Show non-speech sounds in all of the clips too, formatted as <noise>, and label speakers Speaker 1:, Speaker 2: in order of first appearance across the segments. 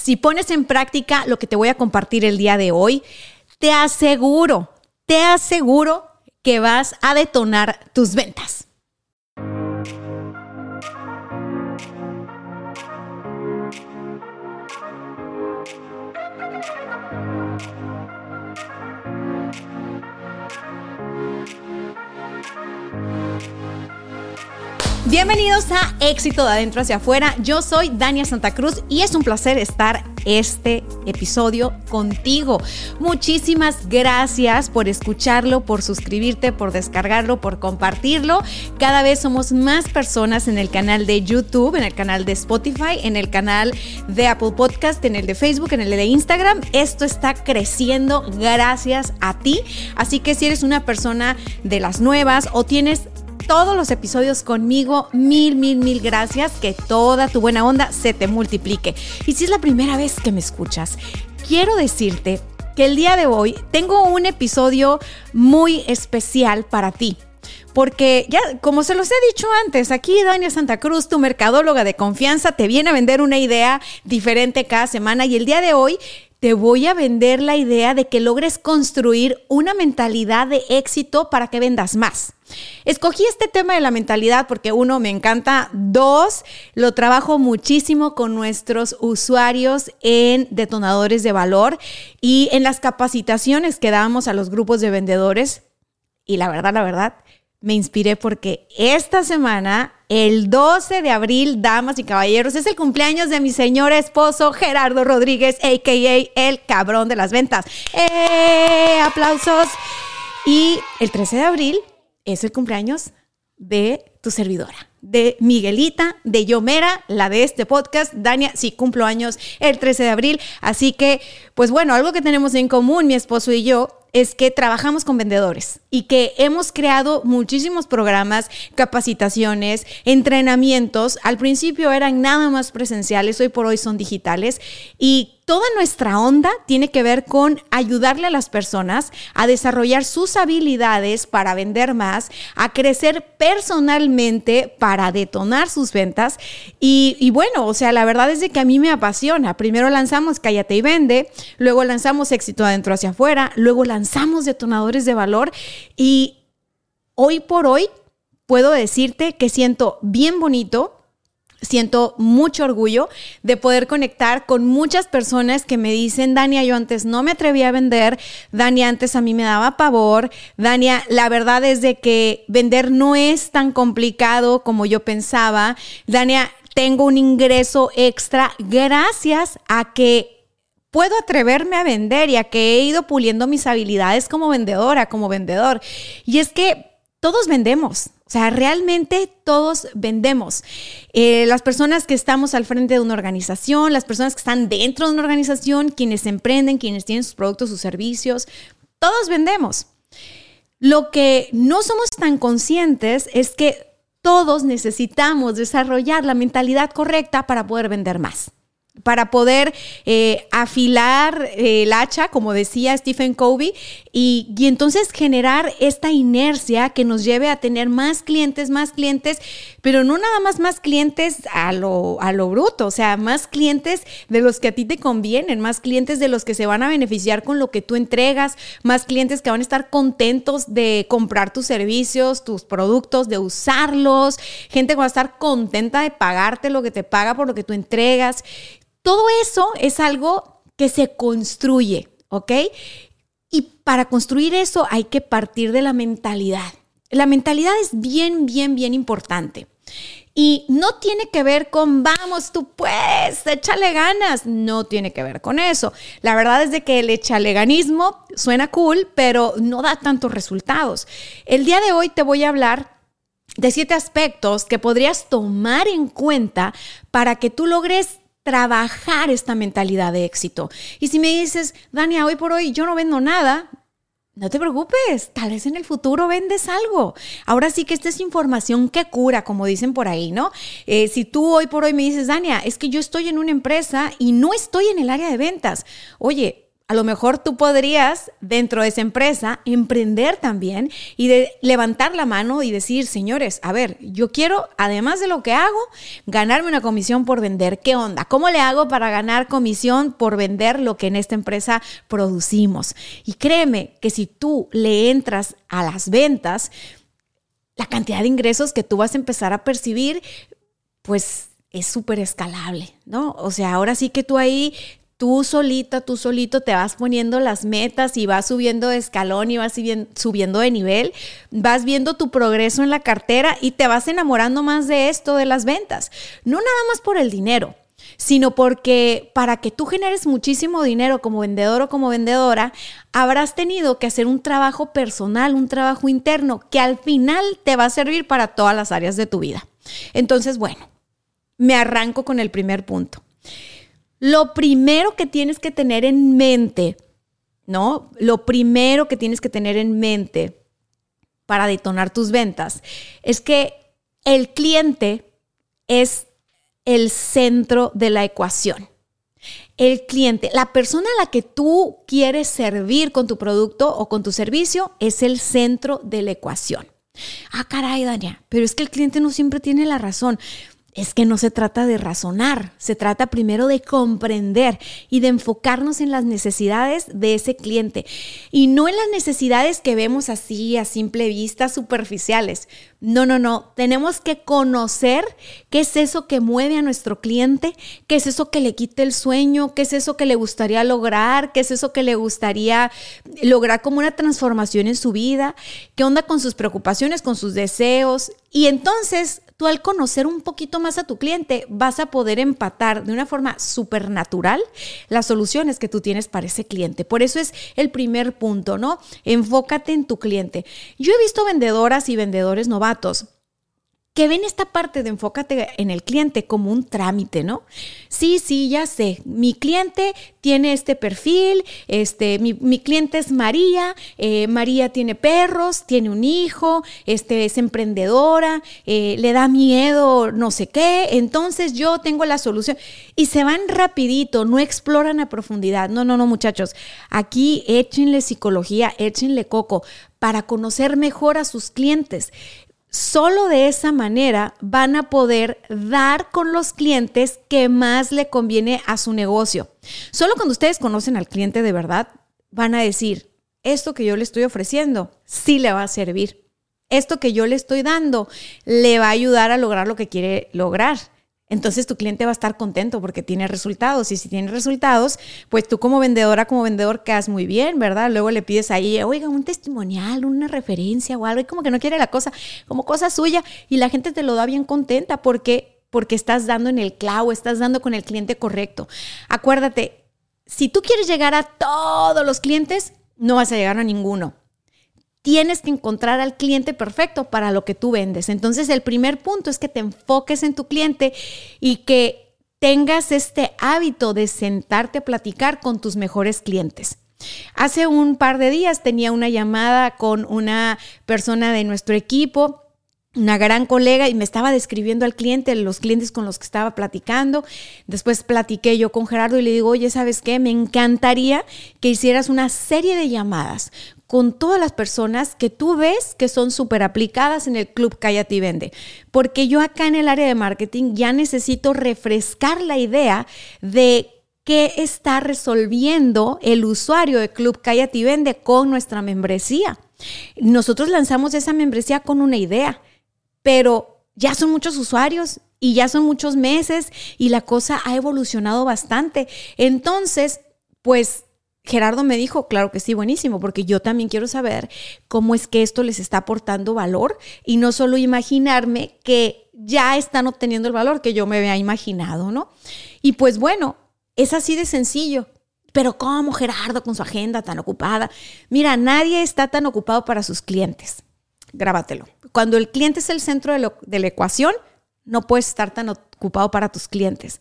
Speaker 1: Si pones en práctica lo que te voy a compartir el día de hoy, te aseguro, te aseguro que vas a detonar tus ventas. Bienvenidos a Éxito de Adentro hacia Afuera. Yo soy Dania Santa Cruz y es un placer estar este episodio contigo. Muchísimas gracias por escucharlo, por suscribirte, por descargarlo, por compartirlo. Cada vez somos más personas en el canal de YouTube, en el canal de Spotify, en el canal de Apple Podcast, en el de Facebook, en el de Instagram. Esto está creciendo gracias a ti. Así que si eres una persona de las nuevas o tienes todos los episodios conmigo. Mil, mil, mil gracias. Que toda tu buena onda se te multiplique. Y si es la primera vez que me escuchas, quiero decirte que el día de hoy tengo un episodio muy especial para ti. Porque ya, como se los he dicho antes, aquí Dania Santa Cruz, tu mercadóloga de confianza, te viene a vender una idea diferente cada semana y el día de hoy te voy a vender la idea de que logres construir una mentalidad de éxito para que vendas más. Escogí este tema de la mentalidad porque uno, me encanta, dos, lo trabajo muchísimo con nuestros usuarios en detonadores de valor y en las capacitaciones que damos a los grupos de vendedores. Y la verdad, la verdad, me inspiré porque esta semana, el 12 de abril, damas y caballeros, es el cumpleaños de mi señor esposo Gerardo Rodríguez, a.k.a. el cabrón de las ventas. ¡Eh! ¡Aplausos! Y el 13 de abril es el cumpleaños de tu servidora, de Miguelita, de Yomera, la de este podcast. Dania, sí, cumplo años el 13 de abril. Así que, pues bueno, algo que tenemos en común, mi esposo y yo, es que trabajamos con vendedores y que hemos creado muchísimos programas, capacitaciones, entrenamientos. Al principio eran nada más presenciales, hoy por hoy son digitales y toda nuestra onda tiene que ver con ayudarle a las personas a desarrollar sus habilidades para vender más, a crecer personalmente para detonar sus ventas. Y, bueno, o sea, la verdad es de que a mí me apasiona. Primero lanzamos Cállate y Vende, luego lanzamos Éxito Adentro hacia afuera, luego lanzamos Detonadores de Valor y hoy por hoy puedo decirte que siento bien bonito siento mucho orgullo de poder conectar con muchas personas que me dicen, Dania, yo antes no me atrevía a vender, Dania, antes a mí me daba pavor, Dania, la verdad es de que vender no es tan complicado como yo pensaba, Dania, tengo un ingreso extra gracias a que puedo atreverme a vender y a que he ido puliendo mis habilidades como vendedora, como vendedor. Y es que todos vendemos. O sea, realmente todos vendemos. Eh, las personas que estamos al frente de una organización, las personas que están dentro de una organización, quienes emprenden, quienes tienen sus productos, sus servicios, todos vendemos. Lo que no somos tan conscientes es que todos necesitamos desarrollar la mentalidad correcta para poder vender más para poder eh, afilar el hacha, como decía Stephen Covey, y, y, entonces generar esta inercia que nos lleve a tener más clientes, más clientes, pero no nada más más clientes a lo, a lo bruto, o sea, más clientes de los que a ti te convienen, más clientes de los que se van a beneficiar con lo que tú entregas, más clientes que van a estar contentos de comprar tus servicios, tus productos, de usarlos, gente que va a estar contenta de pagarte lo que te paga por lo que tú entregas. Todo eso es algo que se construye, ¿ok? Y para construir eso hay que partir de la mentalidad. La mentalidad es bien, bien, bien importante. Y no tiene que ver con, vamos, tú puedes, échale ganas. No tiene que ver con eso. La verdad es de que el echaleganismo suena cool, pero no da tantos resultados. El día de hoy te voy a hablar de siete aspectos que podrías tomar en cuenta para que tú logres trabajar esta mentalidad de éxito. Y si me dices, Dania, hoy por hoy yo no vendo nada, no te preocupes, tal vez en el futuro vendes algo. Ahora sí que esta es información que cura, como dicen por ahí, ¿no? Eh, si tú hoy por hoy me dices, Dania, es que yo estoy en una empresa y no estoy en el área de ventas. Oye, a lo mejor tú podrías, dentro de esa empresa, emprender también y de levantar la mano y decir, señores, a ver, yo quiero, además de lo que hago, ganarme una comisión por vender. ¿Qué onda? ¿Cómo le hago para ganar comisión por vender lo que en esta empresa producimos? Y créeme que si tú le entras a las ventas, la cantidad de ingresos que tú vas a empezar a percibir, pues es súper escalable, ¿no? O sea, ahora sí que tú ahí tú solita, tú solito te vas poniendo las metas y vas subiendo de escalón y vas subiendo de nivel, vas viendo tu progreso en la cartera y te vas enamorando más de esto de las ventas. No nada más por el dinero, sino porque para que tú generes muchísimo dinero como vendedor o como vendedora, habrás tenido que hacer un trabajo personal, un trabajo interno que al final te va a servir para todas las áreas de tu vida. Entonces, bueno, me arranco con el primer punto. Lo primero que tienes que tener en mente, ¿no? Lo primero que tienes que tener en mente para detonar tus ventas es que el cliente es el centro de la ecuación. El cliente, la persona a la que tú quieres servir con tu producto o con tu servicio es el centro de la ecuación. Ah, caray, Dania, pero es que el cliente no siempre tiene la razón es que no se trata de razonar, se trata primero de comprender y de enfocarnos en las necesidades de ese cliente y no en las necesidades que vemos así a simple vista superficiales. No, no, no, tenemos que conocer qué es eso que mueve a nuestro cliente, qué es eso que le quita el sueño, qué es eso que le gustaría lograr, qué es eso que le gustaría lograr como una transformación en su vida, qué onda con sus preocupaciones, con sus deseos. Y entonces tú al conocer un poquito más a tu cliente vas a poder empatar de una forma supernatural las soluciones que tú tienes para ese cliente. Por eso es el primer punto, ¿no? Enfócate en tu cliente. Yo he visto vendedoras y vendedores novatos que ven esta parte de enfócate en el cliente como un trámite, ¿no? Sí, sí, ya sé, mi cliente tiene este perfil, este, mi, cliente es María, eh, María tiene perros, tiene un hijo, este, es emprendedora, eh, le da miedo no sé qué, entonces yo tengo la solución. Y se van rapidito, no exploran a profundidad. No, no, no, muchachos, aquí échenle psicología, échenle coco para conocer mejor a sus clientes. Solo de esa manera van a poder dar con los clientes que más le conviene a su negocio. Solo cuando ustedes conocen al cliente de verdad, van a decir, esto que yo le estoy ofreciendo sí le va a servir. Esto que yo le estoy dando le va a ayudar a lograr lo que quiere lograr entonces tu cliente va a estar contento porque tiene resultados y si tiene resultados, pues tú como vendedora, como vendedor quedas muy bien, ¿verdad? Luego le pides ahí, oiga, un testimonial, una referencia o algo y como que no quiere la cosa, como cosa suya y la gente te lo da bien contenta porque porque estás dando en el clavo, estás dando con el cliente correcto. Acuérdate, si tú quieres llegar a todos los clientes, no vas a llegar a ninguno tienes que encontrar al cliente perfecto para lo que tú vendes. Entonces, el primer punto es que te enfoques en tu cliente y que tengas este hábito de sentarte a platicar con tus mejores clientes. Hace un par de días tenía una llamada con una persona de nuestro equipo una gran colega y me estaba describiendo al cliente, los clientes con los que estaba platicando. Después platiqué yo con Gerardo y le digo, oye, ¿sabes qué? Me encantaría que hicieras una serie de llamadas con todas las personas que tú ves que son súper aplicadas en el Club Cállate y Vende. Porque yo acá en el área de marketing ya necesito refrescar la idea de qué está resolviendo el usuario de Club Cállate y Vende con nuestra membresía. Nosotros lanzamos esa membresía con una idea, pero ya son muchos usuarios y ya son muchos meses y la cosa ha evolucionado bastante. Entonces, pues Gerardo me dijo, claro que sí, buenísimo, porque yo también quiero saber cómo es que esto les está aportando valor y no solo imaginarme que ya están obteniendo el valor que yo me había imaginado, ¿no? Y pues bueno, es así de sencillo. Pero ¿cómo Gerardo con su agenda tan ocupada? Mira, nadie está tan ocupado para sus clientes. Grábatelo. Cuando el cliente es el centro de, de la ecuación, no puedes estar tan ocupado para tus clientes.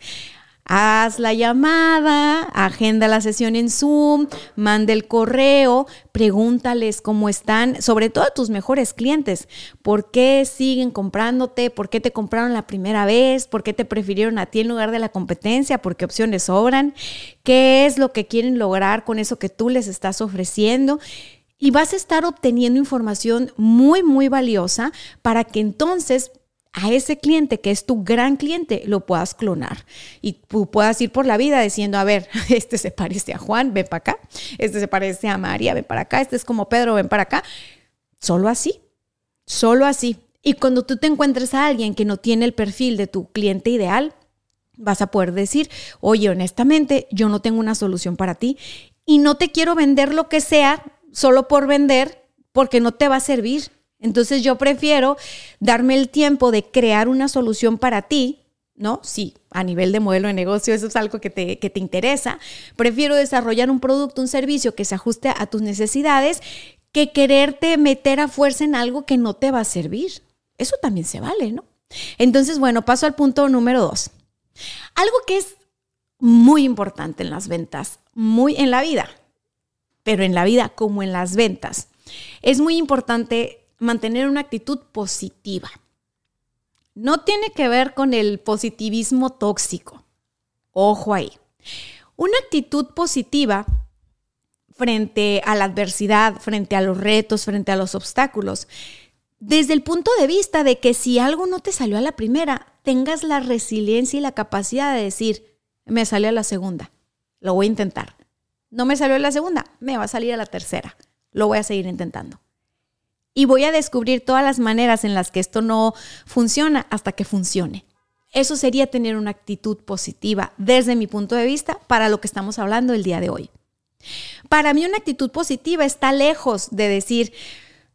Speaker 1: Haz la llamada, agenda la sesión en Zoom, manda el correo, pregúntales cómo están, sobre todo a tus mejores clientes. ¿Por qué siguen comprándote? ¿Por qué te compraron la primera vez? ¿Por qué te prefirieron a ti en lugar de la competencia? ¿Por qué opciones sobran? ¿Qué es lo que quieren lograr con eso que tú les estás ofreciendo? Y vas a estar obteniendo información muy, muy valiosa para que entonces a ese cliente que es tu gran cliente lo puedas clonar y puedas ir por la vida diciendo, a ver, <laughs> este se parece a Juan, ven para acá, este se parece a María, ven para acá, este es como Pedro, ven para acá. Solo así, solo así. Y cuando tú te encuentres a alguien que no tiene el perfil de tu cliente ideal, vas a poder decir, oye, honestamente, yo no tengo una solución para ti y no te quiero vender lo que sea solo por vender porque no te va a servir entonces yo prefiero darme el tiempo de crear una solución para ti, ¿no? Sí, a nivel de modelo de negocio eso es algo que te, que te interesa. Prefiero desarrollar un producto, un servicio que se ajuste a tus necesidades que quererte meter a fuerza en algo que no te va a servir. Eso también se vale, ¿no? Entonces, bueno, paso al punto número dos. Algo que es muy importante en las ventas, muy en la vida, pero en la vida como en las ventas. Es muy importante mantener una actitud positiva. No tiene que ver con el positivismo tóxico. Ojo ahí. Una actitud positiva frente a la adversidad, frente a los retos, frente a los obstáculos, desde el punto de vista de que si algo no te salió a la primera, tengas la resiliencia y la capacidad de decir, me salió a la segunda, lo voy a intentar. No me salió a la segunda, me va a salir a la tercera, lo voy a seguir intentando y voy a descubrir todas las maneras en las que esto no funciona hasta que funcione. Eso sería tener una actitud positiva desde mi punto de vista para lo que estamos hablando el día de hoy. Para mí una actitud positiva está lejos de decir,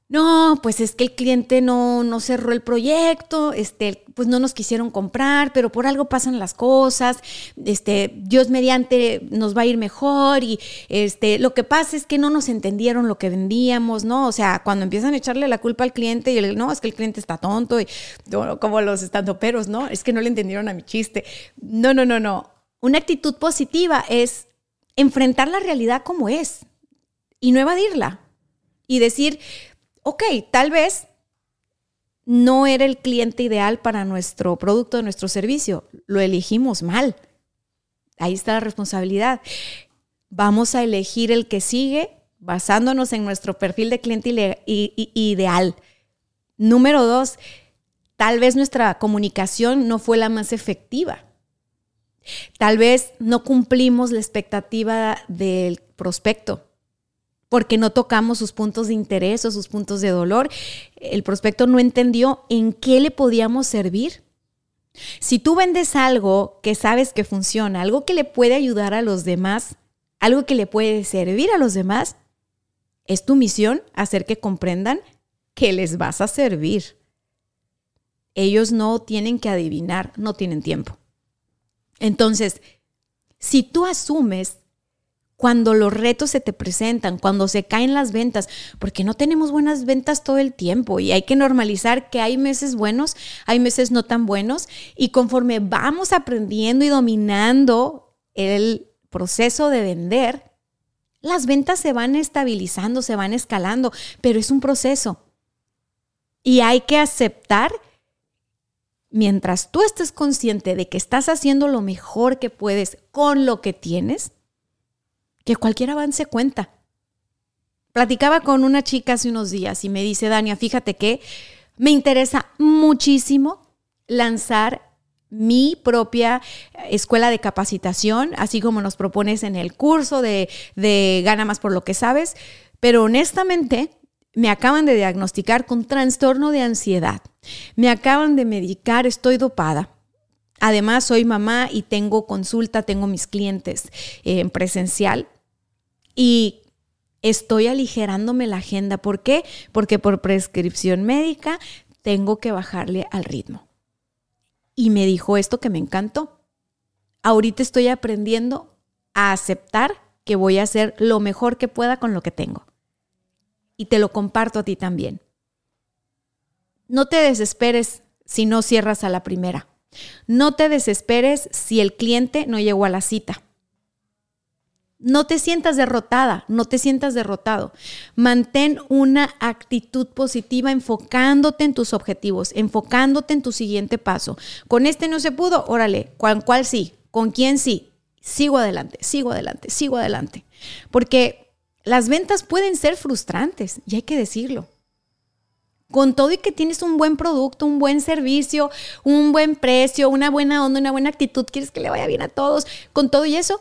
Speaker 1: no, pues es que el cliente no, no cerró el proyecto, este, pues no nos quisieron comprar, pero por algo pasan las cosas, este, Dios mediante nos va a ir mejor y este, lo que pasa es que no nos entendieron lo que vendíamos, ¿no? O sea, cuando empiezan a echarle la culpa al cliente y el, no, es que el cliente está tonto y como los estandoperos, ¿no? Es que no le entendieron a mi chiste. No, no, no, no. Una actitud positiva es enfrentar la realidad como es y no evadirla y decir, ok, tal vez no era el cliente ideal para nuestro producto, nuestro servicio, lo elegimos mal. Ahí está la responsabilidad. Vamos a elegir el que sigue basándonos en nuestro perfil de cliente ideal. Número dos, tal vez nuestra comunicación no fue la más efectiva. Tal vez no cumplimos la expectativa del prospecto porque no tocamos sus puntos de interés o sus puntos de dolor. El prospecto no entendió en qué le podíamos servir. Si tú vendes algo que sabes que funciona, algo que le puede ayudar a los demás, algo que le puede servir a los demás, es tu misión hacer que comprendan que les vas a servir. Ellos no tienen que adivinar, no tienen tiempo. Entonces, si tú asumes cuando los retos se te presentan, cuando se caen las ventas, porque no tenemos buenas ventas todo el tiempo y hay que normalizar que hay meses buenos, hay meses no tan buenos y conforme vamos aprendiendo y dominando el proceso de vender, las ventas se van estabilizando, se van escalando, pero es un proceso. Y hay que aceptar, mientras tú estés consciente de que estás haciendo lo mejor que puedes con lo que tienes, que cualquier avance cuenta. Platicaba con una chica hace unos días y me dice, Dania, fíjate que me interesa muchísimo lanzar mi propia escuela de capacitación, así como nos propones en el curso de, de Gana más por lo que sabes, pero honestamente me acaban de diagnosticar con trastorno de ansiedad, me acaban de medicar, estoy dopada. Además, soy mamá y tengo consulta, tengo mis clientes en presencial y estoy aligerándome la agenda. ¿Por qué? Porque por prescripción médica tengo que bajarle al ritmo. Y me dijo esto que me encantó. Ahorita estoy aprendiendo a aceptar que voy a hacer lo mejor que pueda con lo que tengo. Y te lo comparto a ti también. No te desesperes si no cierras a la primera. No te desesperes si el cliente no llegó a la cita. No te sientas derrotada, no te sientas derrotado. Mantén una actitud positiva enfocándote en tus objetivos, enfocándote en tu siguiente paso. Con este no se pudo, órale, ¿con cuál sí? ¿Con quién sí? Sigo adelante, sigo adelante, sigo adelante. Porque las ventas pueden ser frustrantes, y hay que decirlo. Con todo y que tienes un buen producto, un buen servicio, un buen precio, una buena onda, una buena actitud, quieres que le vaya bien a todos, con todo y eso,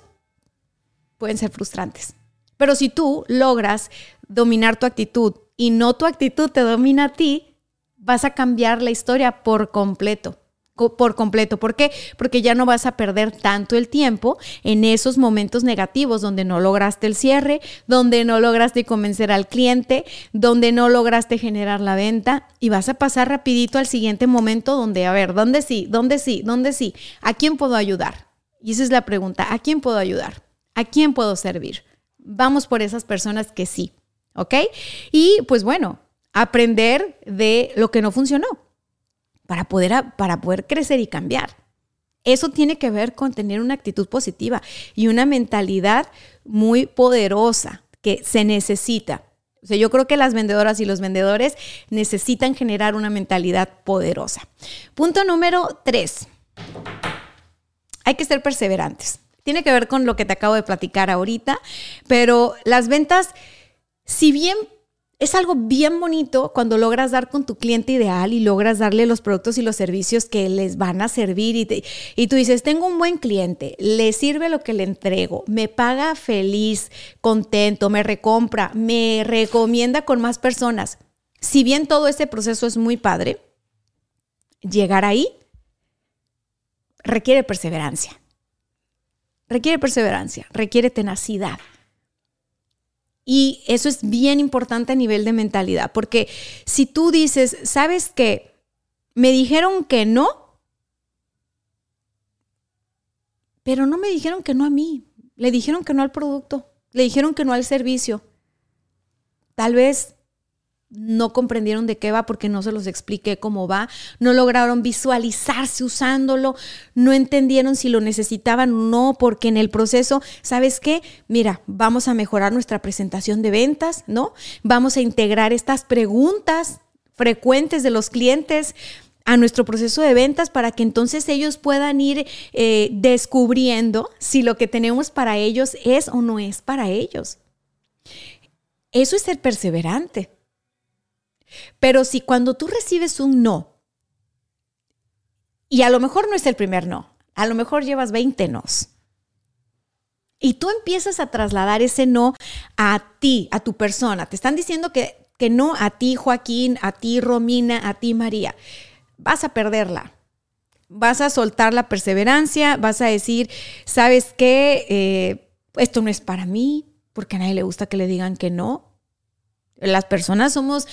Speaker 1: pueden ser frustrantes. Pero si tú logras dominar tu actitud y no tu actitud te domina a ti, vas a cambiar la historia por completo. Por completo. ¿Por qué? Porque ya no vas a perder tanto el tiempo en esos momentos negativos donde no lograste el cierre, donde no lograste convencer al cliente, donde no lograste generar la venta y vas a pasar rapidito al siguiente momento donde, a ver, ¿dónde sí? ¿Dónde sí? ¿Dónde sí? ¿A quién puedo ayudar? Y esa es la pregunta, ¿a quién puedo ayudar? ¿A quién puedo servir? Vamos por esas personas que sí, ¿ok? Y pues bueno, aprender de lo que no funcionó para poder, para poder crecer y cambiar. Eso tiene que ver con tener una actitud positiva y una mentalidad muy poderosa que se necesita. O sea, yo creo que las vendedoras y los vendedores necesitan generar una mentalidad poderosa. Punto número tres. Hay que ser perseverantes. Tiene que ver con lo que te acabo de platicar ahorita, pero las ventas, si bien es algo bien bonito cuando logras dar con tu cliente ideal y logras darle los productos y los servicios que les van a servir y, tú dices, tengo un buen cliente, le sirve lo que le entrego, me paga feliz, contento, me recompra, me recomienda con más personas. Si bien todo ese proceso es muy padre, llegar ahí requiere perseverancia. Requiere perseverancia, requiere tenacidad. Y eso es bien importante a nivel de mentalidad, porque si tú dices, ¿sabes qué? Me dijeron que no, pero no me dijeron que no a mí, le dijeron que no al producto, le dijeron que no al servicio. Tal vez no comprendieron de qué va porque no se los expliqué cómo va, no lograron visualizarse usándolo, no entendieron si lo necesitaban o no, porque en el proceso, ¿sabes qué? Mira, vamos a mejorar nuestra presentación de ventas, ¿no? Vamos a integrar estas preguntas frecuentes de los clientes a nuestro proceso de ventas para que entonces ellos puedan ir eh, descubriendo si lo que tenemos para ellos es o no es para ellos. Eso es ser perseverante. Pero si cuando tú recibes un no, y a lo mejor no es el primer no, a lo mejor llevas 20 nos, y tú empiezas a trasladar ese no a ti, a tu persona, te están diciendo que, que no a ti Joaquín, a ti Romina, a ti María, vas a perderla. Vas a soltar la perseverancia, vas a decir, ¿sabes qué? Eh, esto no es para mí, porque a nadie le gusta que le digan que no. Las personas somos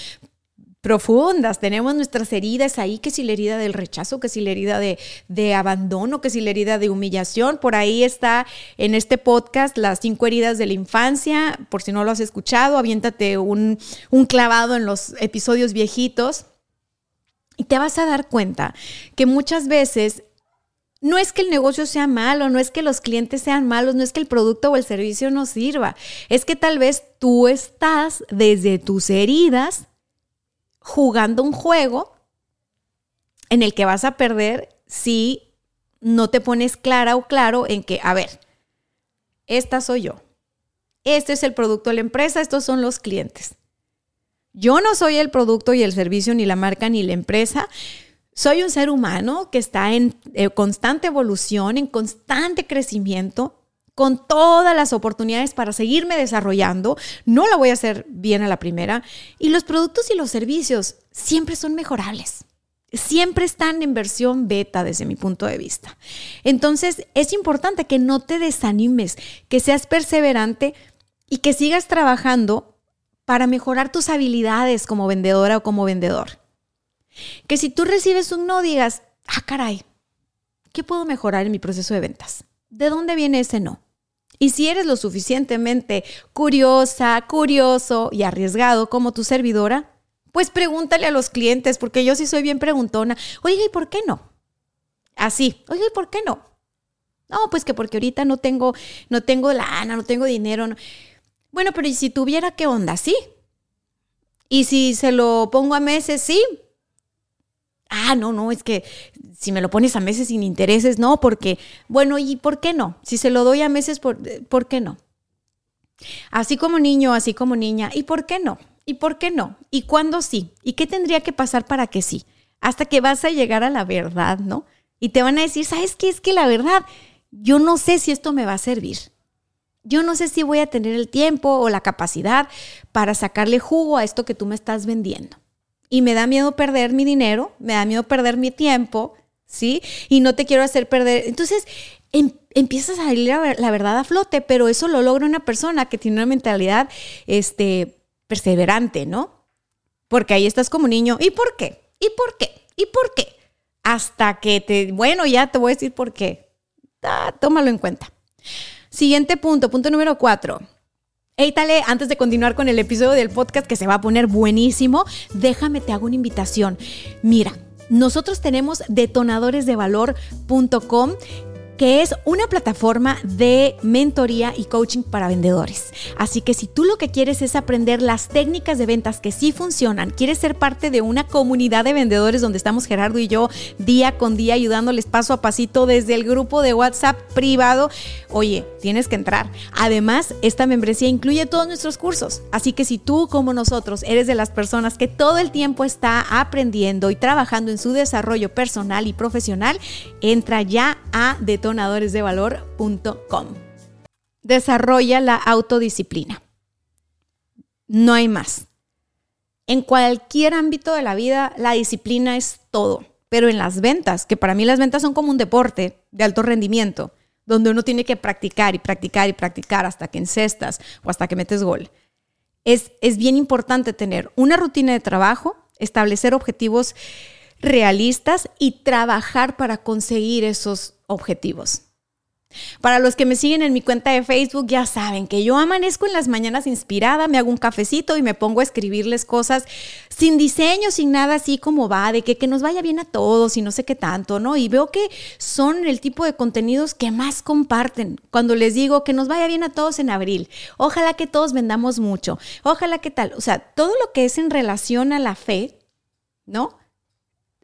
Speaker 1: profundas, tenemos nuestras heridas ahí, que si la herida del rechazo, que si la herida de, de, abandono, que si la herida de humillación, por ahí está en este podcast las cinco heridas de la infancia, por si no lo has escuchado, aviéntate un, un clavado en los episodios viejitos. Y te vas a dar cuenta que muchas veces no es que el negocio sea malo, no es que los clientes sean malos, no es que el producto o el servicio no sirva, es que tal vez tú estás desde tus heridas jugando un juego en el que vas a perder si no te pones clara o claro en que, a ver, esta soy yo. Este es el producto de la empresa, estos son los clientes. Yo no soy el producto y el servicio, ni la marca, ni la empresa. Soy un ser humano que está en eh, constante evolución, en constante crecimiento con todas las oportunidades para seguirme desarrollando. No lo voy a hacer bien a la primera. Y los productos y los servicios siempre son mejorables. Siempre están en versión beta desde mi punto de vista. Entonces es importante que no te desanimes, que seas perseverante y que sigas trabajando para mejorar tus habilidades como vendedora o como vendedor. Que si tú recibes un no digas, ah, caray, ¿qué puedo mejorar en mi proceso de ventas? ¿De dónde viene ese no? Y si eres lo suficientemente curiosa, curioso y arriesgado como tu servidora, pues pregúntale a los clientes, porque yo sí soy bien preguntona. Oiga, ¿y por qué no? Así. Oye, ¿por qué no? No, pues que porque ahorita no tengo, no tengo lana, no tengo dinero. Bueno, pero ¿y si tuviera qué onda? Sí. Y si se lo pongo a meses, sí. Ah, no, no, es que si me lo pones a meses sin intereses, no, porque, bueno, ¿y por qué no? Si se lo doy a meses, ¿por, ¿por qué no? Así como niño, así como niña, ¿y por qué no? ¿Y por qué no? ¿Y cuándo sí? ¿Y qué tendría que pasar para que sí? Hasta que vas a llegar a la verdad, ¿no? Y te van a decir, ¿sabes qué? Es que la verdad, yo no sé si esto me va a servir. Yo no sé si voy a tener el tiempo o la capacidad para sacarle jugo a esto que tú me estás vendiendo. Y me da miedo perder mi dinero, me da miedo perder mi tiempo, ¿sí? Y no te quiero hacer perder. Entonces, em, empiezas a salir la, verdad a flote, pero eso lo logra una persona que tiene una mentalidad este, perseverante, ¿no? Porque ahí estás como niño. ¿Y por qué? ¿Y por qué? ¿Y por qué? Hasta que te, bueno, ya te voy a decir por qué. Tómalo en cuenta. Siguiente punto, punto número cuatro. Hey, Tale, antes de continuar con el episodio del podcast que se va a poner buenísimo, déjame te hago una invitación. Mira, nosotros tenemos detonadoresdevalor.com que es una plataforma de mentoría y coaching para vendedores. Así que si tú lo que quieres es aprender las técnicas de ventas que sí funcionan, quieres ser parte de una comunidad de vendedores donde estamos Gerardo y yo día con día ayudándoles paso a pasito desde el grupo de WhatsApp privado, oye, tienes que entrar. Además, esta membresía incluye todos nuestros cursos. Así que si tú como nosotros eres de las personas que todo el tiempo está aprendiendo y trabajando en su desarrollo personal y profesional, entra ya a Detonadores detonadoresdevalor.com. Desarrolla la autodisciplina. No hay más. En cualquier ámbito de la vida, la disciplina es todo. Pero en las ventas, que para mí las ventas son como un deporte de alto rendimiento, donde uno tiene que practicar y practicar y practicar hasta que encestas o hasta que metes gol. Es, es bien importante tener una rutina de trabajo, establecer objetivos realistas y trabajar para conseguir esos objetivos. Para los que me siguen en mi cuenta de Facebook ya saben que yo amanezco en las mañanas inspirada, me hago un cafecito y me pongo a escribirles cosas sin diseño, sin nada así como va, de que, que nos vaya bien a todos y no sé qué tanto, ¿no? Y veo que son el tipo de contenidos que más comparten cuando les digo que nos vaya bien a todos en abril. Ojalá que todos vendamos mucho. Ojalá que tal. O sea, todo lo que es en relación a la fe, ¿no?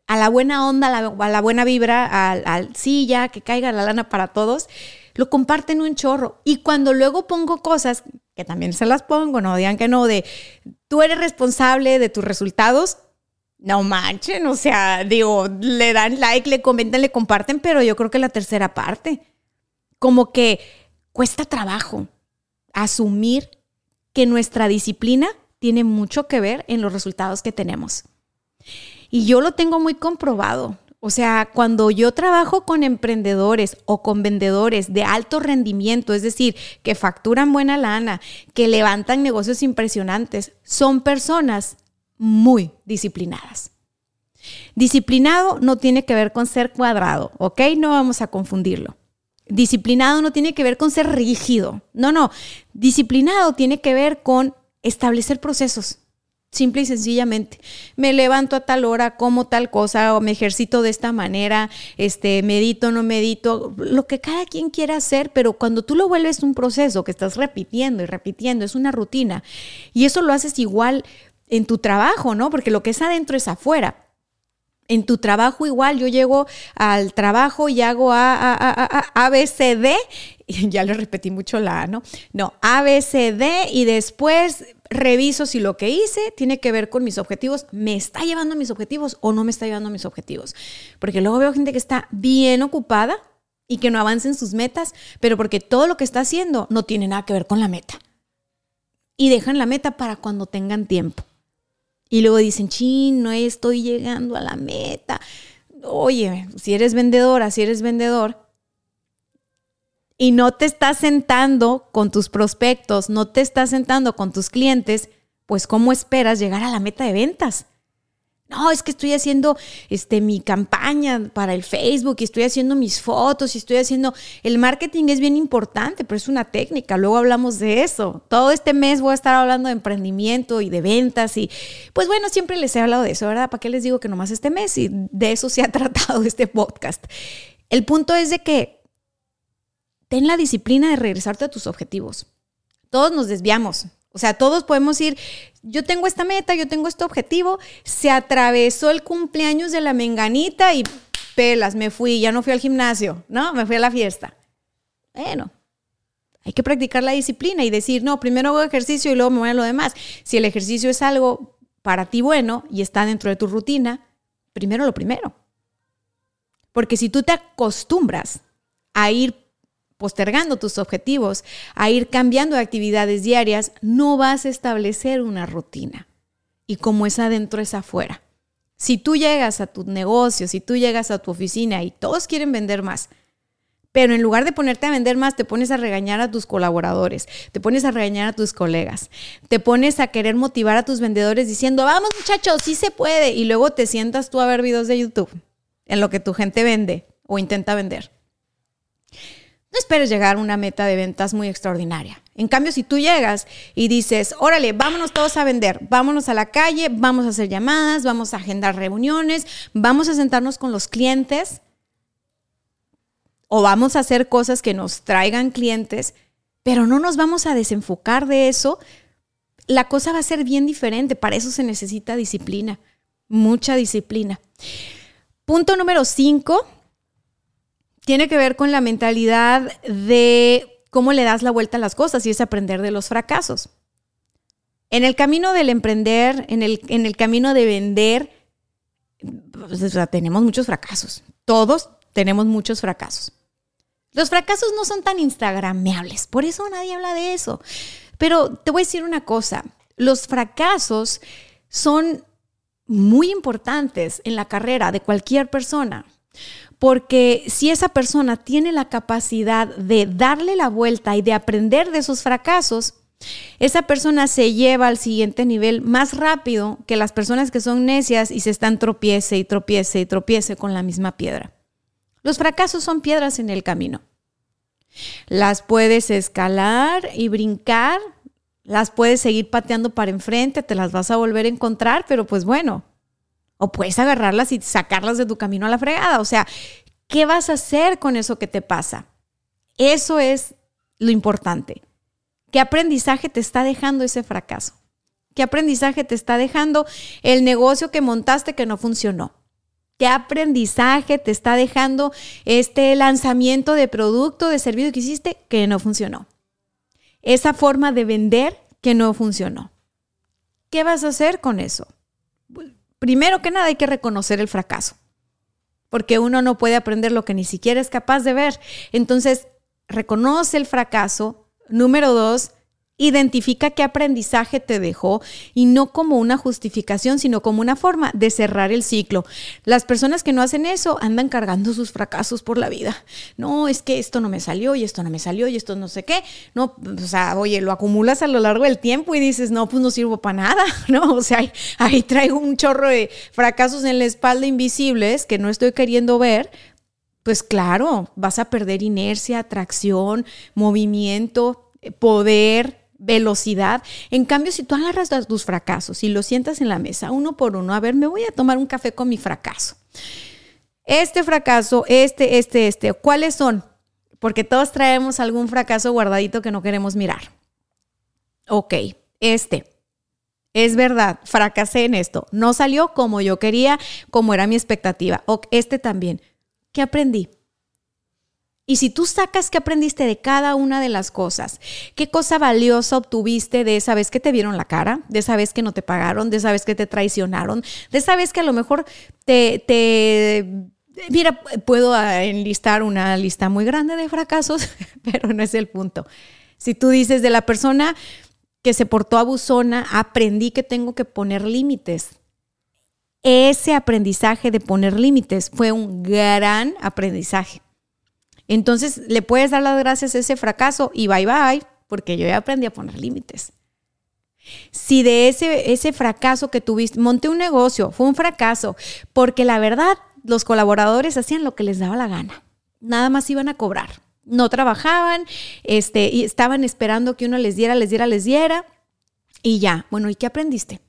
Speaker 1: A la buena onda, a la, buena vibra, al, sí, ya, que caiga la lana para todos, lo comparten un chorro. Y cuando luego pongo cosas, que también se las pongo, no digan que no, de tú eres responsable de tus resultados, no manchen, o sea, digo, le dan like, le comentan, le comparten, pero yo creo que la tercera parte, como que cuesta trabajo asumir que nuestra disciplina tiene mucho que ver en los resultados que tenemos. Y yo lo tengo muy comprobado. O sea, cuando yo trabajo con emprendedores o con vendedores de alto rendimiento, es decir, que facturan buena lana, que levantan negocios impresionantes, son personas muy disciplinadas. Disciplinado no tiene que ver con ser cuadrado, ¿ok? No vamos a confundirlo. Disciplinado no tiene que ver con ser rígido. No, no. Disciplinado tiene que ver con establecer procesos, Simple y sencillamente. Me levanto a tal hora, como tal cosa, o me ejercito de esta manera, este, medito, no medito, lo que cada quien quiera hacer, pero cuando tú lo vuelves un proceso que estás repitiendo y repitiendo, es una rutina. Y eso lo haces igual en tu trabajo, ¿no? Porque lo que es adentro es afuera. En tu trabajo igual, yo llego al trabajo y hago A, A, A, A, A, B, C, D, <laughs> y ya le repetí mucho la A, ¿no? No, A, B, C, D, y después reviso si lo que hice tiene que ver con mis objetivos, me está llevando a mis objetivos o no me está llevando a mis objetivos. Porque luego veo gente que está bien ocupada y que no avanza en sus metas, pero porque todo lo que está haciendo no tiene nada que ver con la meta. Y dejan la meta para cuando tengan tiempo. Y luego dicen, chin, no estoy llegando a la meta. Oye, si eres vendedora, si eres vendedor, y no te estás sentando con tus prospectos, no te estás sentando con tus clientes, pues ¿cómo esperas llegar a la meta de ventas? No, es que estoy haciendo este, mi campaña para el Facebook y estoy haciendo mis fotos y estoy haciendo... El marketing es bien importante, pero es una técnica. Luego hablamos de eso. Todo este mes voy a estar hablando de emprendimiento y de ventas y pues bueno, siempre les he hablado de eso, ¿verdad? ¿Para qué les digo que nomás este mes? Y de eso se ha <laughs> tratado este podcast. El punto es de que ten la disciplina de regresarte a tus objetivos. Todos nos desviamos. O sea, todos podemos ir, yo tengo esta meta, yo tengo este objetivo, se atravesó el cumpleaños de la menganita y pelas, me fui, ya no fui al gimnasio, ¿no? Me fui a la fiesta. Bueno, hay que practicar la disciplina y decir, no, primero hago ejercicio y luego me voy a lo demás. Si el ejercicio es algo para ti bueno y está dentro de tu rutina, primero lo primero. Porque si tú te acostumbras a ir postergando tus objetivos, a ir cambiando de actividades diarias, no vas a establecer una rutina. Y como es adentro, es afuera. Si tú llegas a tu negocio, si tú llegas a tu oficina y todos quieren vender más, pero en lugar de ponerte a vender más, te pones a regañar a tus colaboradores, te pones a regañar a tus colegas, te pones a querer motivar a tus vendedores diciendo, vamos muchachos, sí se puede, y luego te sientas tú a ver videos de YouTube en lo que tu gente vende o intenta vender. No esperes llegar a una meta de ventas muy extraordinaria. En cambio, si tú llegas y dices, órale, vámonos todos a vender, vámonos a la calle, vamos a hacer llamadas, vamos a agendar reuniones, vamos a sentarnos con los clientes o vamos a hacer cosas que nos traigan clientes, pero no nos vamos a desenfocar de eso, la cosa va a ser bien diferente. Para eso se necesita disciplina, mucha disciplina. Punto número cinco, tiene que ver con la mentalidad de cómo le das la vuelta a las cosas y es aprender de los fracasos. En el camino del emprender, en el, en el camino de vender, pues, tenemos muchos fracasos. Todos tenemos muchos fracasos. Los fracasos no son tan instagrameables, por eso nadie habla de eso. Pero te voy a decir una cosa, los fracasos son muy importantes en la carrera de cualquier persona. Porque si esa persona tiene la capacidad de darle la vuelta y de aprender de esos fracasos, esa persona se lleva al siguiente nivel más rápido que las personas que son necias y se están tropiece y tropiece y tropiece con la misma piedra. Los fracasos son piedras en el camino. Las puedes escalar y brincar, las puedes seguir pateando para enfrente, te las vas a volver a encontrar, pero pues bueno, o puedes agarrarlas y sacarlas de tu camino a la fregada. O sea, ¿qué vas a hacer con eso que te pasa? Eso es lo importante. ¿Qué aprendizaje te está dejando ese fracaso? ¿Qué aprendizaje te está dejando el negocio que montaste que no funcionó? ¿Qué aprendizaje te está dejando este lanzamiento de producto, de servicio que hiciste que no funcionó? Esa forma de vender que no funcionó. ¿Qué vas a hacer con eso? Primero que nada hay que reconocer el fracaso, porque uno no puede aprender lo que ni siquiera es capaz de ver. Entonces, reconoce el fracaso. Número dos, Identifica qué aprendizaje te dejó y no como una justificación, sino como una forma de cerrar el ciclo. Las personas que no hacen eso andan cargando sus fracasos por la vida. No, es que esto no me salió y esto no me salió y esto no sé qué. No, o sea, oye, lo acumulas a lo largo del tiempo y dices, no, pues no sirvo para nada, <laughs> ¿no? O sea, ahí, ahí traigo un chorro de fracasos en la espalda invisibles que no estoy queriendo ver, pues claro, vas a perder inercia, tracción, movimiento, poder, velocidad. En cambio, si tú agarras tus fracasos y los sientas en la mesa uno por uno, a ver, me voy a tomar un café con mi fracaso. Este fracaso, este, este, este, ¿cuáles son? Porque todos traemos algún fracaso guardadito que no queremos mirar. Ok, este. Es verdad, fracasé en esto. No salió como yo quería, como era mi expectativa. O este también. ¿Qué aprendí? Y si tú sacas qué aprendiste de cada una de las cosas, qué cosa valiosa obtuviste de esa vez que te vieron la cara, de esa vez que no te pagaron, de esa vez que te traicionaron, de esa vez que a lo mejor te, te mira, puedo enlistar una lista muy grande de fracasos, <laughs> pero no es el punto. Si tú dices de la persona que se portó abusona, aprendí que tengo que poner límites. Ese aprendizaje de poner límites fue un gran aprendizaje. Entonces le puedes dar las gracias a ese fracaso y bye bye, porque yo ya aprendí a poner límites. Si de ese, ese fracaso que tuviste, monté un negocio, fue un fracaso, porque la verdad, los colaboradores hacían lo que les daba la gana. Nada más iban a cobrar. No trabajaban, este, y estaban esperando que uno les diera, les diera, les diera. Y ya, bueno, ¿y qué aprendiste?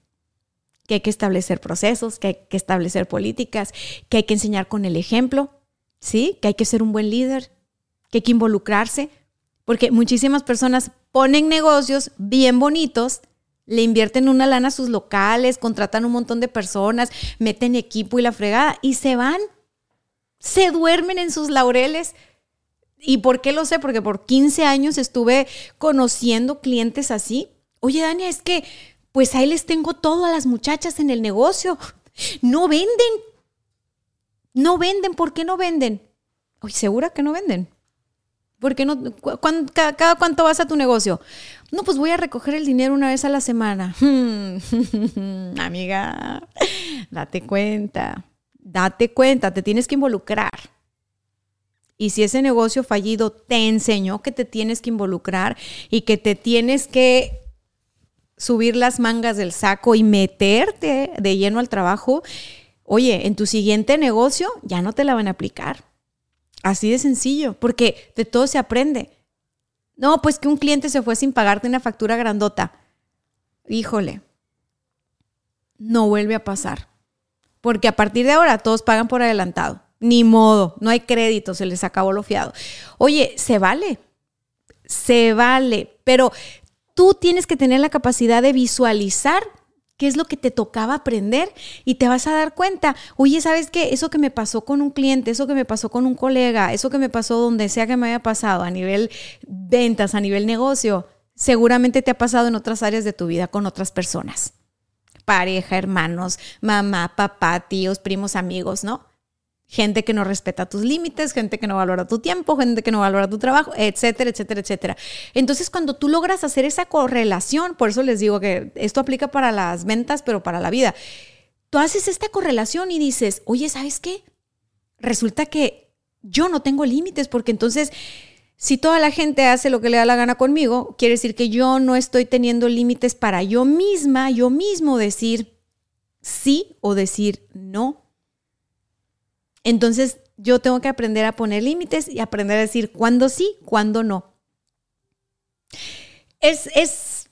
Speaker 1: Que hay que establecer procesos, que hay que establecer políticas, que hay que enseñar con el ejemplo, ¿sí? Que hay que ser un buen líder, que hay que involucrarse, porque muchísimas personas ponen negocios bien bonitos, le invierten una lana a sus locales, contratan un montón de personas, meten equipo y la fregada y se van. Se duermen en sus laureles. ¿Y por qué lo sé? Porque por 15 años estuve conociendo clientes así. Oye, Dania, es que pues ahí les tengo todo a las muchachas en el negocio. No venden. No venden. ¿Por qué no venden? Oye, ¿segura que no venden? ¿Por qué no? cada, cuánto vas a tu negocio? No, pues voy a recoger el dinero una vez a la semana. <laughs> Amiga, date cuenta, date cuenta, te tienes que involucrar. Y si ese negocio fallido te enseñó que te tienes que involucrar y que te tienes que subir las mangas del saco y meterte de lleno al trabajo, oye, en tu siguiente negocio ya no te la van a aplicar. Así de sencillo, porque de todo se aprende. No, pues que un cliente se fue sin pagarte una factura grandota. Híjole, no vuelve a pasar. Porque a partir de ahora todos pagan por adelantado. Ni modo, no hay crédito, se les acabó lo fiado. Oye, se vale, se vale, pero tú tienes que tener la capacidad de visualizar qué es lo que te tocaba aprender y te vas a dar cuenta, oye, ¿sabes qué? Eso que me pasó con un cliente, eso que me pasó con un colega, eso que me pasó donde sea que me haya pasado a nivel ventas, a nivel negocio, seguramente te ha pasado en otras áreas de tu vida con otras personas. Pareja, hermanos, mamá, papá, tíos, primos, amigos, ¿no? Gente que no respeta tus límites, gente que no valora tu tiempo, gente que no valora tu trabajo, etcétera, etcétera, etcétera. Entonces, cuando tú logras hacer esa correlación, por eso les digo que esto aplica para las ventas, pero para la vida, tú haces esta correlación y dices, oye, ¿sabes qué? Resulta que yo no tengo límites porque entonces... Si toda la gente hace lo que le da la gana conmigo, quiere decir que yo no estoy teniendo límites para yo misma, yo mismo decir sí o decir no entonces yo tengo que aprender a poner límites y aprender a decir cuándo sí, cuándo no. Es, es,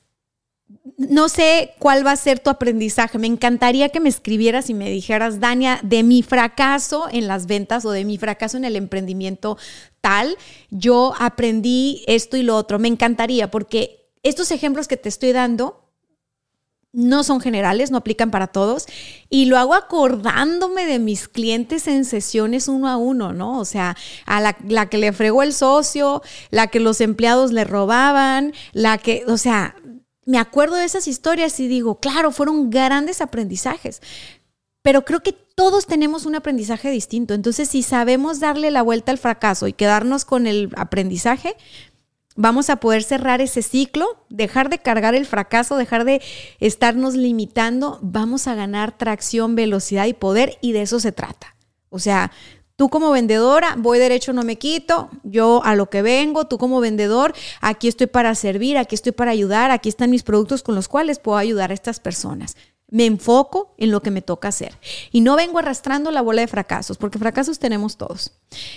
Speaker 1: no sé cuál va a ser tu aprendizaje. Me encantaría que me escribieras y me dijeras, Dania, de mi fracaso en las ventas o de mi fracaso en el emprendimiento tal, yo aprendí esto y lo otro. Me encantaría porque estos ejemplos que te estoy dando no son generales, no aplican para todos. Y lo hago acordándome de mis clientes en sesiones uno a uno, ¿no? O sea, a la, que le fregó el socio, la que los empleados le robaban, la que, o sea, me acuerdo de esas historias y digo, claro, fueron grandes aprendizajes. Pero creo que todos tenemos un aprendizaje distinto. Entonces, si sabemos darle la vuelta al fracaso y quedarnos con el aprendizaje, vamos a poder cerrar ese ciclo, dejar de cargar el fracaso, dejar de estarnos limitando, vamos a ganar tracción, velocidad y poder y de eso se trata. O sea, tú como vendedora, voy derecho, no me quito, yo a lo que vengo, tú como vendedor, aquí estoy para servir, aquí estoy para ayudar, aquí están mis productos con los cuales puedo ayudar a estas personas. Me enfoco en lo que me toca hacer y no vengo arrastrando la bola de fracasos, porque fracasos tenemos todos.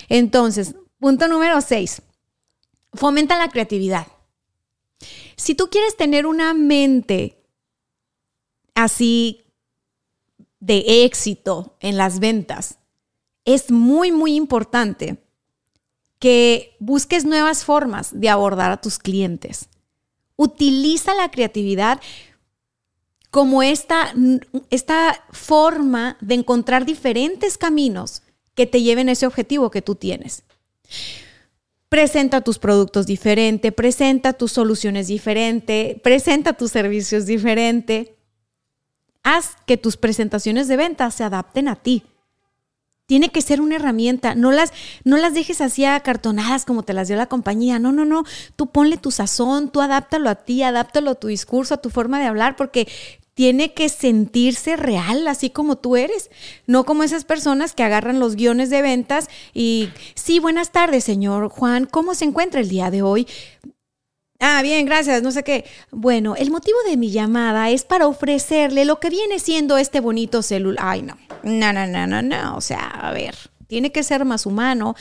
Speaker 1: Entonces, punto número seis Fomenta la creatividad. Si tú quieres tener una mente así de éxito en las ventas, es muy, muy importante que busques nuevas formas de abordar a tus clientes. Utiliza la creatividad como esta, esta forma de encontrar diferentes caminos que te lleven a ese objetivo que tú tienes. Presenta tus productos diferente, presenta tus soluciones diferente, presenta tus servicios diferente. Haz que tus presentaciones de venta se adapten a ti. Tiene que ser una herramienta. No las, no las dejes así acartonadas como te las dio la compañía. No, no, no. Tú ponle tu sazón, tú adáptalo a ti, adáptalo a tu discurso, a tu forma de hablar, porque tiene que sentirse real, así como tú eres, no como esas personas que agarran los guiones de ventas y, sí, buenas tardes, señor Juan, ¿cómo se encuentra el día de hoy? Ah, bien, gracias, no sé qué. Bueno, el motivo de mi llamada es para ofrecerle lo que viene siendo este bonito celular. Ay, no, no, no, no, no, no. O sea, a ver, tiene que ser más humano,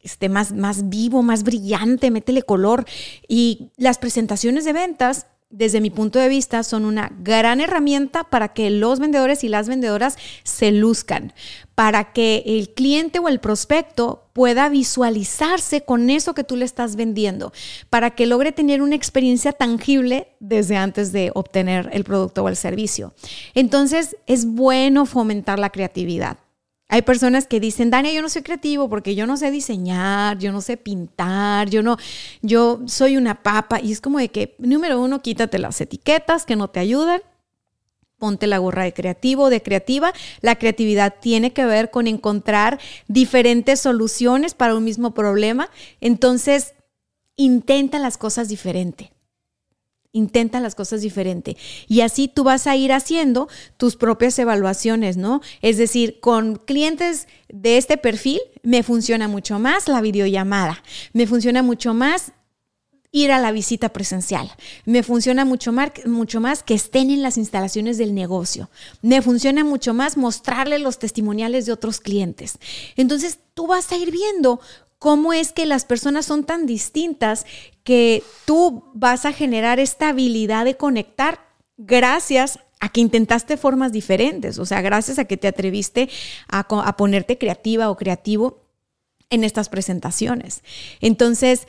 Speaker 1: este, más, más vivo, más brillante, métele color. Y las presentaciones de ventas desde mi punto de vista, son una gran herramienta para que los vendedores y las vendedoras se luzcan, para que el cliente o el prospecto pueda visualizarse con eso que tú le estás vendiendo, para que logre tener una experiencia tangible desde antes de obtener el producto o el servicio. Entonces, es bueno fomentar la creatividad. Hay personas que dicen, Dania, yo no soy creativo porque yo no sé diseñar, yo no sé pintar, yo no, yo soy una papa. Y es como de que, número uno, quítate las etiquetas que no te ayudan. Ponte la gorra de creativo, de creativa. La creatividad tiene que ver con encontrar diferentes soluciones para un mismo problema. Entonces, intenta las cosas diferente. Intenta las cosas diferente. Y así tú vas a ir haciendo tus propias evaluaciones, ¿no? Es decir, con clientes de este perfil me funciona mucho más la videollamada, me funciona mucho más ir a la visita presencial. Me funciona mucho más, mucho más que estén en las instalaciones del negocio. Me funciona mucho más mostrarle los testimoniales de otros clientes. Entonces, tú vas a ir viendo cómo es que las personas son tan distintas que tú vas a generar esta habilidad de conectar gracias a que intentaste formas diferentes, o sea, gracias a que te atreviste a, ponerte creativa o creativo en estas presentaciones. Entonces,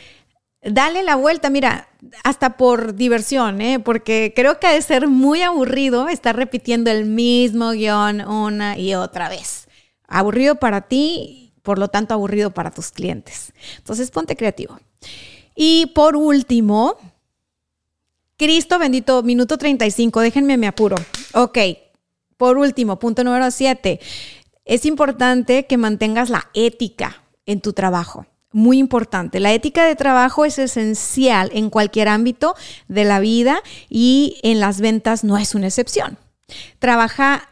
Speaker 1: dale la vuelta, mira, hasta por diversión, ¿eh? porque creo que ha de ser muy aburrido estar repitiendo el mismo guion una y otra vez. Aburrido para ti por lo tanto aburrido para tus clientes. Entonces, ponte creativo. Y por último, Cristo bendito, minuto 35, déjenme me apuro. Ok, por último, punto número 7. Es importante que mantengas la ética en tu trabajo. Muy importante. La ética de trabajo es esencial en cualquier ámbito de la vida y en las ventas no es una excepción. Trabaja,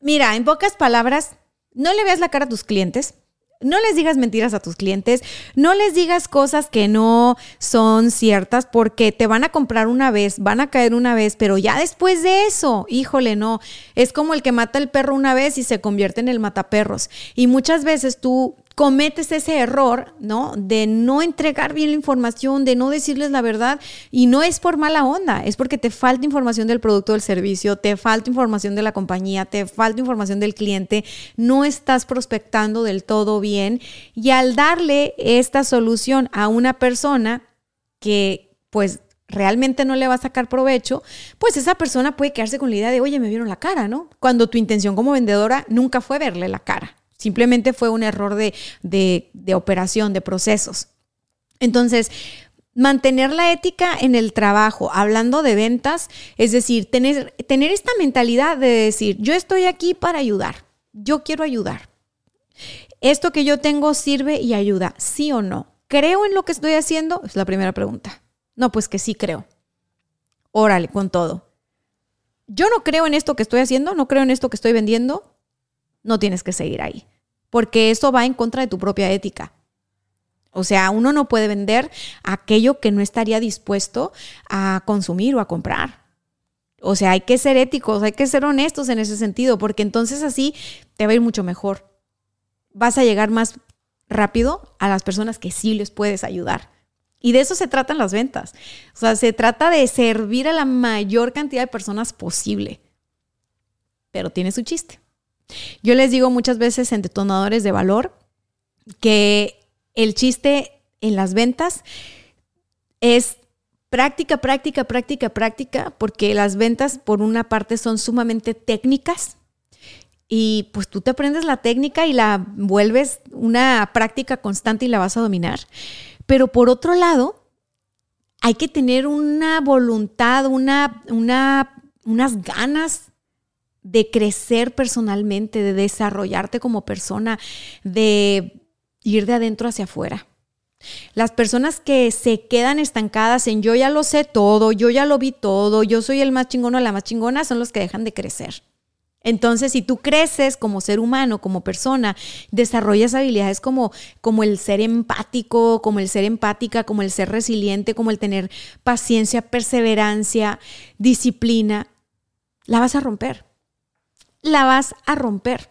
Speaker 1: mira, en pocas palabras, no le veas la cara a tus clientes. No les digas mentiras a tus clientes, no les digas cosas que no son ciertas porque te van a comprar una vez, van a caer una vez, pero ya después de eso, híjole, no, es como el que mata el perro una vez y se convierte en el mataperros. Y muchas veces tú cometes ese error, ¿no? De no entregar bien la información, de no decirles la verdad. Y no es por mala onda, es porque te falta información del producto o del servicio, te falta información de la compañía, te falta información del cliente, no estás prospectando del todo bien. Y al darle esta solución a una persona que pues realmente no le va a sacar provecho, pues esa persona puede quedarse con la idea de, oye, me vieron la cara, ¿no? Cuando tu intención como vendedora nunca fue verle la cara. Simplemente fue un error de, operación, de procesos. Entonces, mantener la ética en el trabajo, hablando de ventas, es decir, tener, tener esta mentalidad de decir, yo estoy aquí para ayudar, yo quiero ayudar. Esto que yo tengo sirve y ayuda, sí o no. ¿Creo en lo que estoy haciendo? Es la primera pregunta. No, pues que sí creo. Órale, con todo. Yo no creo en esto que estoy haciendo, no creo en esto que estoy vendiendo, no tienes que seguir ahí, porque eso va en contra de tu propia ética. O sea, uno no puede vender aquello que no estaría dispuesto a consumir o a comprar. O sea, hay que ser éticos, hay que ser honestos en ese sentido, porque entonces así te va a ir mucho mejor. Vas a llegar más rápido a las personas que sí les puedes ayudar. Y de eso se tratan las ventas. O sea, se trata de servir a la mayor cantidad de personas posible. Pero tiene su chiste. Yo les digo muchas veces en detonadores de valor que el chiste en las ventas es práctica, práctica, práctica, práctica, porque las ventas por una parte son sumamente técnicas y pues tú te aprendes la técnica y la vuelves una práctica constante y la vas a dominar. Pero por otro lado, hay que tener una voluntad, una, una, unas ganas de crecer personalmente, de desarrollarte como persona, de ir de adentro hacia afuera. Las personas que se quedan estancadas en yo ya lo sé todo, yo ya lo vi todo, yo soy el más chingón o la más chingona, son los que dejan de crecer. Entonces, si tú creces como ser humano, como persona, desarrollas habilidades como, como el ser empático, como el ser empática, como el ser resiliente, como el tener paciencia, perseverancia, disciplina, la vas a romper. La vas a romper.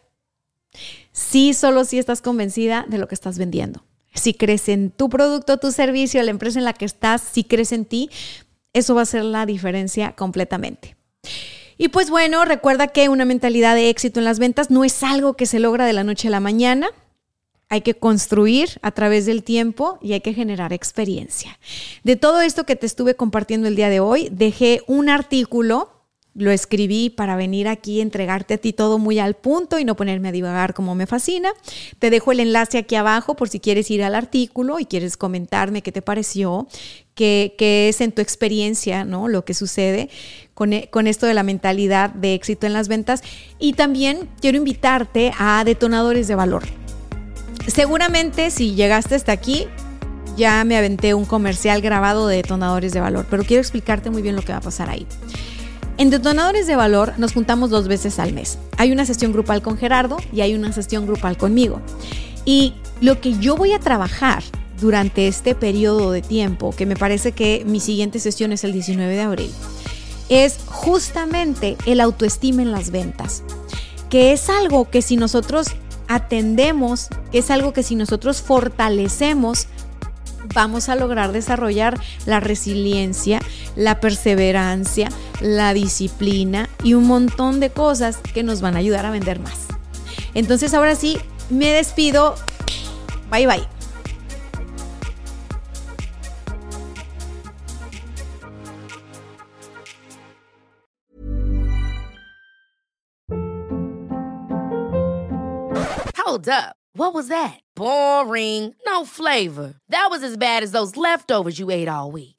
Speaker 1: Sí, solo si estás convencida de lo que estás vendiendo. Si crees en tu producto, tu servicio, la empresa en la que estás, si crees en ti, eso va a ser la diferencia completamente. Y pues bueno, recuerda que una mentalidad de éxito en las ventas no es algo que se logra de la noche a la mañana. Hay que construir a través del tiempo y hay que generar experiencia. De todo esto que te estuve compartiendo el día de hoy, dejé un artículo lo escribí para venir aquí, entregarte a ti todo muy al punto y no ponerme a divagar como me fascina. Te dejo el enlace aquí abajo por si quieres ir al artículo y quieres comentarme qué te pareció, qué, es en tu experiencia, ¿no? Lo que sucede con, e, con esto de la mentalidad de éxito en las ventas. Y también quiero invitarte a detonadores de valor. Seguramente si llegaste hasta aquí, ya me aventé un comercial grabado de detonadores de valor, pero quiero explicarte muy bien lo que va a pasar ahí. En Detonadores de Valor nos juntamos dos veces al mes. Hay una sesión grupal con Gerardo y hay una sesión grupal conmigo. Y lo que yo voy a trabajar durante este periodo de tiempo, que me parece que mi siguiente sesión es el 19 de abril, es justamente el autoestima en las ventas, que es algo que si nosotros atendemos, es algo que si nosotros fortalecemos, vamos a lograr desarrollar la resiliencia, la perseverancia, la disciplina y un montón de cosas que nos van a ayudar a vender más. Entonces ahora sí, me despido. Bye bye.
Speaker 2: Hold up. What was that? Boring. No flavor. That was as bad as those leftovers you ate all week.